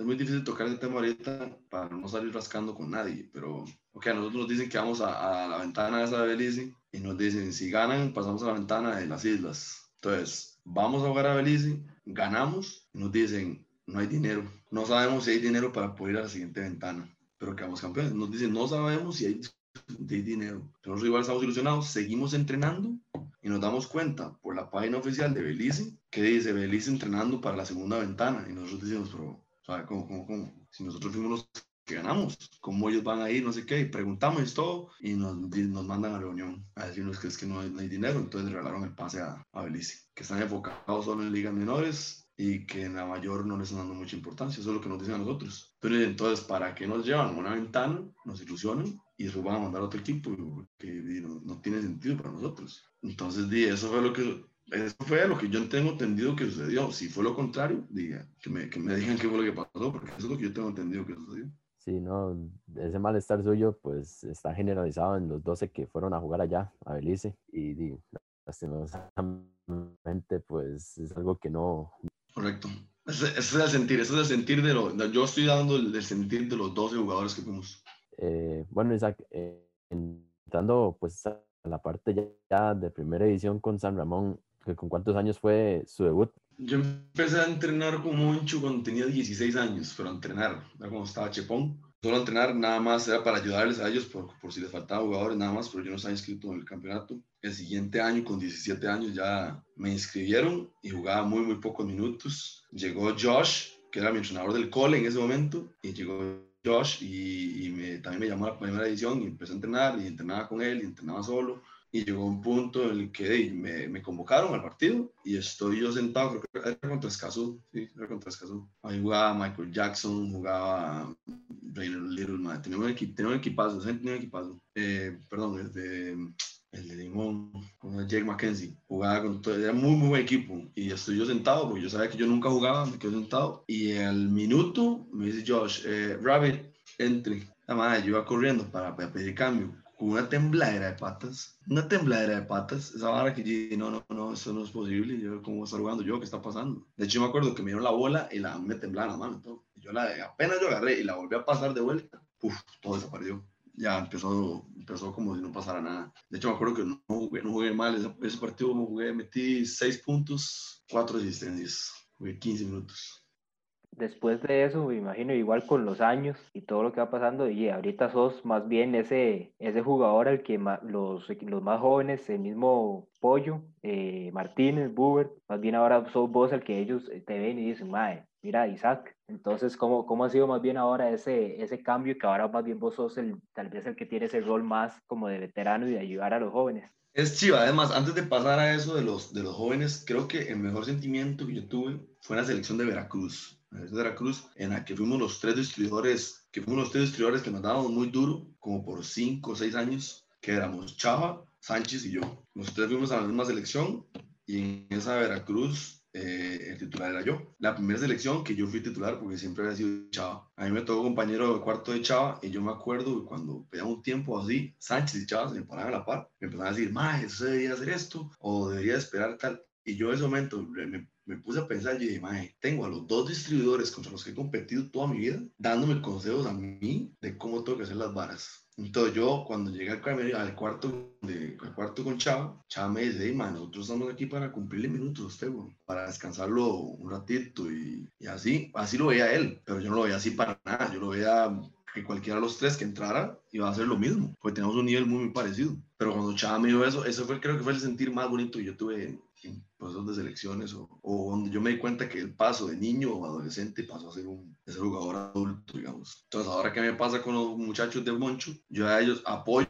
es muy difícil tocar ese tema ahorita para no salir rascando con nadie, pero, ok, a nosotros nos dicen que vamos a, a la ventana esa de Belice y nos dicen, si ganan, pasamos a la ventana de las islas. Entonces, vamos a jugar a Belice, ganamos, y nos dicen, no hay dinero. No sabemos si hay dinero para poder ir a la siguiente ventana, pero quedamos campeones. Nos dicen, no sabemos si hay, si hay dinero. Nosotros igual estamos ilusionados, seguimos entrenando y nos damos cuenta por la página oficial de Belice que dice Belice entrenando para la segunda ventana. Y nosotros decimos, pero, ¿sabe cómo, cómo, cómo? Si nosotros fuimos los ganamos, cómo ellos van a ir, no sé qué, y preguntamos todo, y nos, nos mandan a reunión a decirnos que es que no hay, no hay dinero, entonces regalaron el pase a, a Belice, que están enfocados solo en ligas menores y que en la mayor no les están dando mucha importancia, eso es lo que nos dicen a nosotros. Entonces, entonces ¿para qué nos llevan una ventana, nos ilusionan y después van a mandar a otro equipo que no, no tiene sentido para nosotros? Entonces, di, eso fue lo que eso fue lo que yo tengo entendido que sucedió. Si fue lo contrario, diga, que, me, que me digan qué fue lo que pasó, porque eso es lo que yo tengo entendido que sucedió. Sí, no, ese malestar suyo pues está generalizado en los 12 que fueron a jugar allá, a Belice, y, y lastimosamente pues es algo que no... Correcto. Ese, ese, es el sentir, ese es el sentir de lo... Yo estoy dando el, el sentir de los 12 jugadores que fuimos. Eh, bueno, Isaac, eh, entrando pues a la parte ya, ya de primera edición con San Ramón, ¿Con cuántos años fue su debut? Yo empecé a entrenar como Moncho cuando tenía 16 años, pero a entrenar, era cuando estaba chepón. Solo entrenar nada más era para ayudarles a ellos por, por si les faltaban jugadores, nada más, pero yo no estaba inscrito en el campeonato. El siguiente año, con 17 años, ya me inscribieron y jugaba muy, muy pocos minutos. Llegó Josh, que era mi entrenador del cole en ese momento, y llegó Josh y, y me, también me llamó a la primera edición y empecé a entrenar y entrenaba con él y entrenaba solo y llegó un punto en el que me, me, convocaron al partido y estoy yo sentado, creo que era contra Escazú, sí, era contra Escazú. Ahí jugaba Michael Jackson, jugaba Rainer Little, man. tenía un, equi tenía un equipazo, tenía un equipazo. Eh, perdón, el de, el de Limón, con Jake McKenzie, jugaba con todo, era muy, muy buen equipo y estoy yo sentado porque yo sabía que yo nunca jugaba, me quedé sentado y al minuto me dice Josh, eh, Rabbit, entre. La madre, yo iba corriendo para, para pedir cambio una tembladera de patas, una tembladera de patas, esa vara que yo no, no, no, eso no es posible, yo, ¿cómo estar jugando yo? ¿Qué está pasando? De hecho, me acuerdo que me dieron la bola y la, me temblaba la mano, todo. yo la, apenas yo agarré y la volví a pasar de vuelta, uf, todo desapareció. Ya empezó, empezó como si no pasara nada. De hecho, me acuerdo que no jugué, no jugué mal ese, ese partido, me jugué, metí 6 puntos, 4 asistencias, jugué 15 minutos después de eso, me imagino igual con los años y todo lo que va pasando, y ahorita sos más bien ese, ese jugador al que los, los más jóvenes, el mismo Pollo, eh, Martínez, Buber, más bien ahora sos vos el que ellos te ven y dicen, mae, mira Isaac. Entonces, ¿cómo, ¿cómo ha sido más bien ahora ese, ese cambio que ahora más bien vos sos el, tal vez el que tiene ese rol más como de veterano y de ayudar a los jóvenes? Es chiva, además, antes de pasar a eso de los, de los jóvenes, creo que el mejor sentimiento que yo tuve fue en la selección de Veracruz de Veracruz, en la que fuimos los tres distribuidores, que fuimos los tres distribuidores que nos dábamos muy duro, como por cinco o seis años, que éramos Chava, Sánchez y yo. Los tres fuimos a la misma selección y en esa Veracruz eh, el titular era yo. La primera selección que yo fui titular porque siempre había sido Chava. A mí me tocó compañero de cuarto de Chava y yo me acuerdo que cuando pedía un tiempo así, Sánchez y Chava se me paraban a la par, me empezaban a decir, más, eso debería hacer esto o debería esperar tal. Y yo en ese momento me, me puse a pensar y dije, mae, tengo a los dos distribuidores contra los que he competido toda mi vida, dándome consejos a mí de cómo tengo que hacer las varas. Entonces yo, cuando llegué al, al cuarto, de, al cuarto con Chava, Chava me dice, hey, nosotros estamos aquí para cumplirle minutos a usted, para descansarlo un ratito y, y, así, así lo veía él, pero yo no lo veía así para nada, yo lo veía que cualquiera de los tres que entrara iba a hacer lo mismo, porque tenemos un nivel muy, muy parecido. Pero cuando Chava me dijo eso, eso fue, creo que fue el sentir más bonito que yo tuve en procesos de selecciones o, o, donde yo me di cuenta que el paso de niño o adolescente pasó a ser un ese jugador adulto, digamos. Entonces, ahora que me pasa con los muchachos de Moncho, yo a ellos apoyo,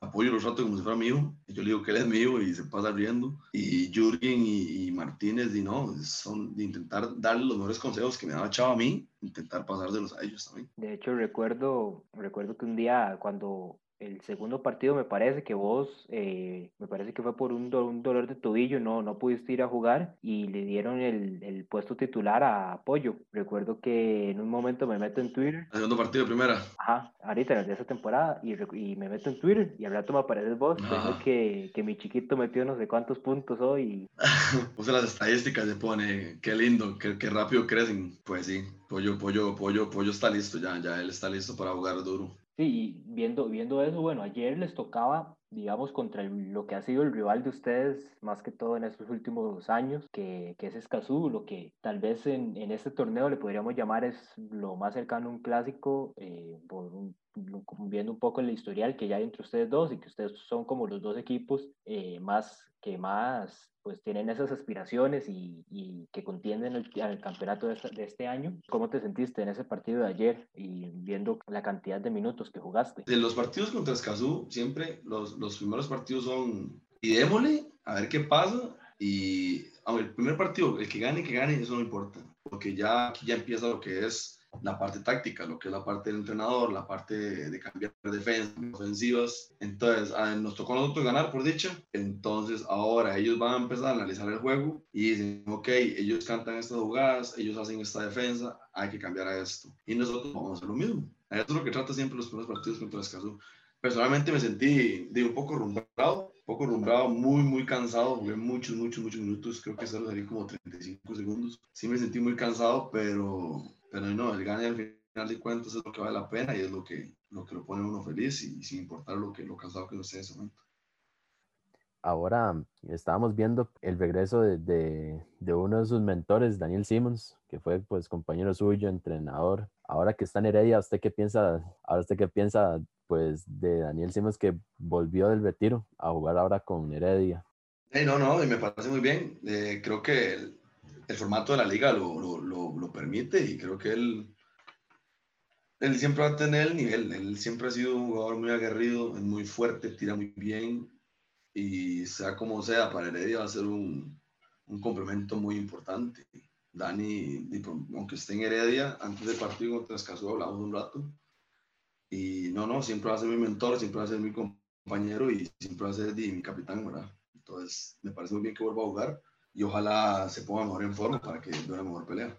apoyo los ratos como si fuera y yo le digo que él es hijo y se pasa riendo. Y Jürgen y, y Martínez, y no, son de intentar darle los mejores consejos que me daba Chava a mí, intentar pasárselos a ellos también. De hecho, recuerdo, recuerdo que un día cuando el segundo partido me parece que vos, eh, me parece que fue por un, do, un, dolor de tobillo, no, no pudiste ir a jugar y le dieron el, el, puesto titular a Apoyo. Recuerdo que en un momento me meto en Twitter. El segundo partido, primera. Ajá, ahorita de esa temporada y, y, me meto en Twitter y al rato me apareces vos, que, que mi chiquito metió no sé cuántos puntos hoy. Puse las estadísticas, se pone, qué lindo, qué, qué rápido crecen. Pues sí, Pollo, Pollo, Pollo, Pollo está listo ya, ya él está listo para jugar duro. Sí, viendo, viendo eso, bueno, ayer les tocaba, digamos, contra el, lo que ha sido el rival de ustedes, más que todo en estos últimos años, que, que es Escazú, lo que tal vez en, en, este torneo le podríamos llamar es lo más cercano a un clásico, eh, por un, viendo un poco el historial que ya hay entre ustedes dos y que ustedes son como los dos equipos eh, más que más pues tienen esas aspiraciones y, y que contienden el, el campeonato de de este, año. ¿Cómo te sentiste en ese partido de ayer y viendo la cantidad de minutos que jugaste? De los partidos contra Escazú, siempre los, los primeros partidos son y démosle a ver qué pasa y el primer partido, el que gane, que gane, eso no importa, porque ya aquí ya empieza lo que es la parte táctica, lo que es la parte del entrenador, la parte de, cambiar defensas, ofensivas. Entonces, ah, nos tocó a nosotros ganar, por dicha. Entonces, ahora ellos van a empezar a analizar el juego y dicen, ok, ellos cantan estas jugadas, ellos hacen esta defensa, hay que cambiar a esto. Y nosotros vamos a hacer lo mismo. Eso es lo que trata siempre los primeros partidos contra Escazú. Personalmente me sentí de un poco rumbrado, poco rumbrado, muy, muy cansado. Jugué muchos, muchos, muchos minutos. Creo que solo salí como 35 segundos. Sí me sentí muy cansado, pero pero no, el gane al final de cuentas es lo que vale la pena y es lo que lo, que lo pone uno feliz y, sin importar lo, que, lo cansado que no esté en ese momento. Ahora estábamos viendo el regreso de, de, de, uno de sus mentores, Daniel Simmons, que fue pues compañero suyo, entrenador. Ahora que está en Heredia, ¿usted qué piensa? Ahora usted qué piensa pues de Daniel Simmons que volvió del retiro a jugar ahora con Heredia? no, no, me parece muy bien. Eh, creo que el, el, formato de la liga lo, lo, lo, permite y creo que él, él siempre va a tener el nivel. Él siempre ha sido un jugador muy aguerrido, muy fuerte, tira muy bien y sea como sea, para Heredia va a ser un, un complemento muy importante. Dani, aunque esté en Heredia, antes del partido contra Escazú hablamos un rato. Y no, no, siempre va a ser mi mentor, siempre va a ser mi compañero y siempre va a ser mi capitán, ¿verdad? Entonces, me parece muy bien que vuelva a jugar y ojalá se ponga mejor en forma para que dé una mejor pelea.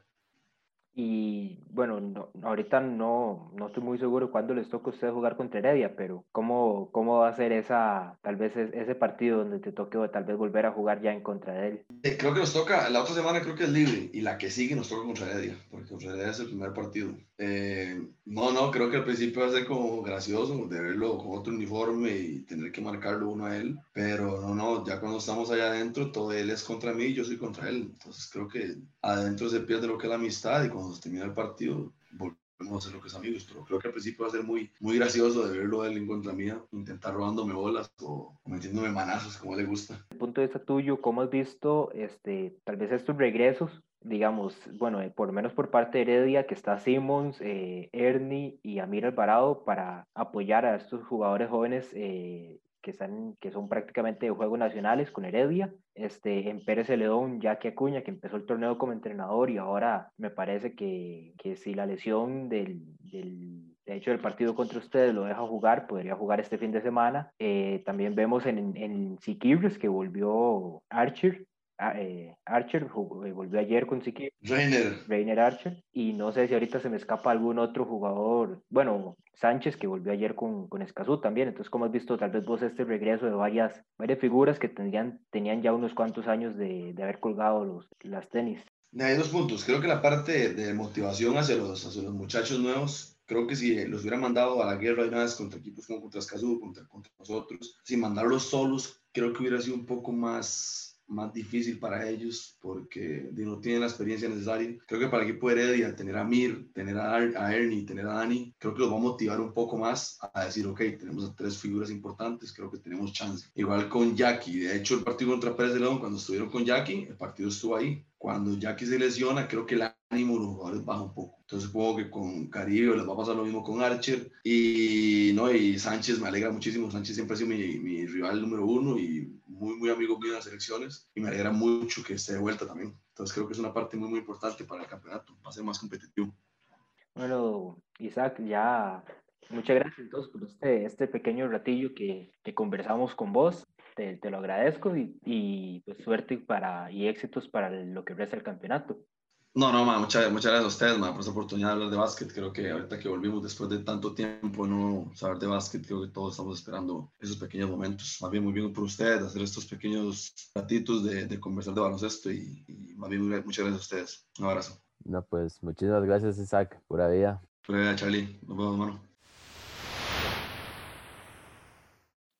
Y bueno, no, ahorita no, no estoy muy seguro cuándo les toca a ustedes jugar contra Heredia, pero ¿cómo, cómo va a ser esa, tal vez ese partido donde te toque tal vez volver a jugar ya en contra de él? Eh, creo que nos toca, la otra semana creo que es libre y la que sigue nos toca contra Heredia, porque contra Heredia es el primer partido. Eh, no, no, creo que al principio va a ser como gracioso de verlo con otro uniforme y tener que marcarlo uno a él, pero no, no, ya cuando estamos allá adentro, todo él es contra mí y yo soy contra él. Entonces creo que adentro se pierde lo que es la amistad y cuando se termina el partido volvemos a hacer lo que es amigos, creo que al principio va a ser muy, muy gracioso de verlo él en contra mía, intentar robándome bolas o metiéndome manazos como le gusta. El punto de vista tuyo, ¿cómo has visto este, tal vez estos regresos digamos, bueno, eh, por lo menos por parte de Heredia, que está Simmons, eh, Ernie y Amir Alvarado para apoyar a estos jugadores jóvenes eh, que, están, que son prácticamente de juegos nacionales con Heredia. Este, en Pérez Celedón, Jackie Acuña, que empezó el torneo como entrenador y ahora me parece que, que si la lesión del, del de hecho, el partido contra ustedes lo deja jugar, podría jugar este fin de semana. también vemos en, en que volvió Archer, eh, Archer eh, volvió ayer con Siki. Reiner. Reiner Archer. Y no sé si ahorita se me escapa algún otro jugador. Bueno, Sánchez, que volvió ayer con, con Escazú también. Entonces, ¿cómo has visto tal vez vos este regreso de varias, varias figuras que tenían, tenían ya unos cuantos años de, de haber colgado los, las tenis? Hay dos puntos. Creo que la parte de motivación hacia los, hacia los muchachos nuevos creo que si los hubieran mandado a la guerra una vez contra equipos como contra Escazú, contra, contra nosotros, sin mandarlos solos, creo que hubiera sido un poco más más difícil para ellos porque no tienen la experiencia necesaria. Creo que para el equipo Heredia, tener a Mir, tener a, a Ernie, tener a Dani, creo que los va a motivar un poco más a decir, ok, tenemos a tres figuras importantes, creo que tenemos chance. Igual con Jackie, de hecho el partido contra Pérez de León, cuando estuvieron con Jackie, el partido estuvo ahí. Cuando Jackie se lesiona, creo que el ánimo los jugadores baja un poco. Entonces supongo que con Caribe les va a pasar lo mismo con Archer. Y, no, y Sánchez me alegra muchísimo. Sánchez siempre ha sido mi, mi rival número uno y muy, muy amigo mío en las elecciones y me alegra mucho que esté de vuelta también. Entonces creo que es una parte muy, muy importante para el campeonato, para ser más competitivo. Bueno, Isaac, ya muchas gracias entonces por este, este pequeño ratillo que, que conversamos con vos. Te, te lo agradezco y, y, pues suerte para, y éxitos para lo que resta el campeonato. No, no, muchas, muchas gracias a ustedes por esta oportunidad de hablar de básquet. Creo que ahorita que volvimos después de tanto tiempo no saber de básquet, creo que todos estamos esperando esos pequeños momentos. Más bien, muy bien por ustedes, hacer estos pequeños ratitos de, de conversar de baloncesto y, y, más bien, muchas gracias a ustedes. Un abrazo. No, pues muchísimas gracias, Isaac. Pura vida. Pura vida, Charlie. Nos vemos, hermano.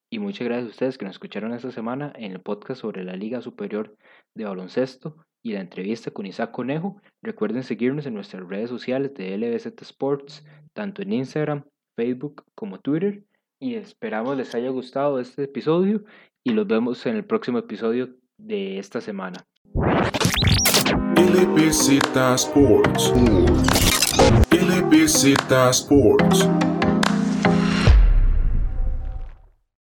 Y muchas gracias a ustedes que nos escucharon esta semana en el podcast sobre la Liga Superior de Baloncesto y la entrevista con Isaac Conejo. Recuerden seguirnos en nuestras redes sociales de LBZ Sports, tanto en Instagram, Facebook como Twitter. Y esperamos les haya gustado este episodio y los vemos en el próximo episodio de esta semana.